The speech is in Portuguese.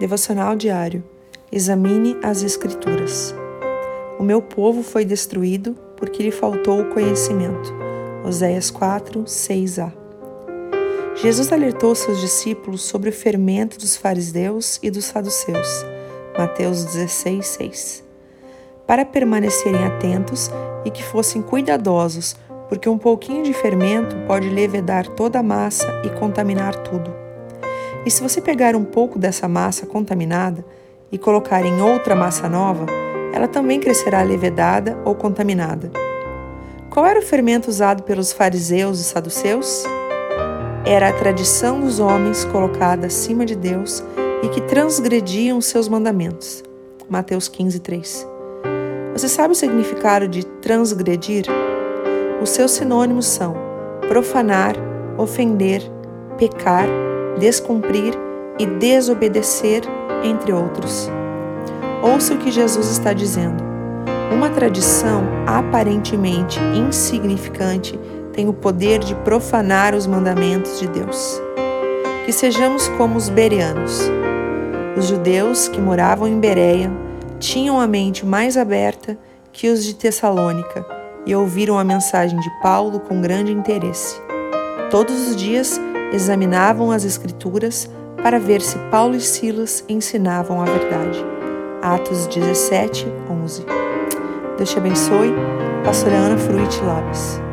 Devocional diário. Examine as Escrituras. O meu povo foi destruído porque lhe faltou o conhecimento. Oséias 4, 6a. Jesus alertou seus discípulos sobre o fermento dos fariseus e dos saduceus. Mateus 16, 6. Para permanecerem atentos e que fossem cuidadosos, porque um pouquinho de fermento pode levedar toda a massa e contaminar tudo. E se você pegar um pouco dessa massa contaminada e colocar em outra massa nova, ela também crescerá levedada ou contaminada. Qual era o fermento usado pelos fariseus e saduceus? Era a tradição dos homens colocada acima de Deus e que transgrediam seus mandamentos. Mateus 15, 3. Você sabe o significado de transgredir? Os seus sinônimos são profanar, ofender, pecar, descumprir e desobedecer, entre outros. Ouça o que Jesus está dizendo. Uma tradição aparentemente insignificante tem o poder de profanar os mandamentos de Deus. Que sejamos como os bereanos. Os judeus que moravam em Bereia tinham a mente mais aberta que os de Tessalônica e ouviram a mensagem de Paulo com grande interesse. Todos os dias examinavam as Escrituras para ver se Paulo e Silas ensinavam a verdade. Atos 17, 11. Deus te abençoe. Pastora Ana Fruit Labs.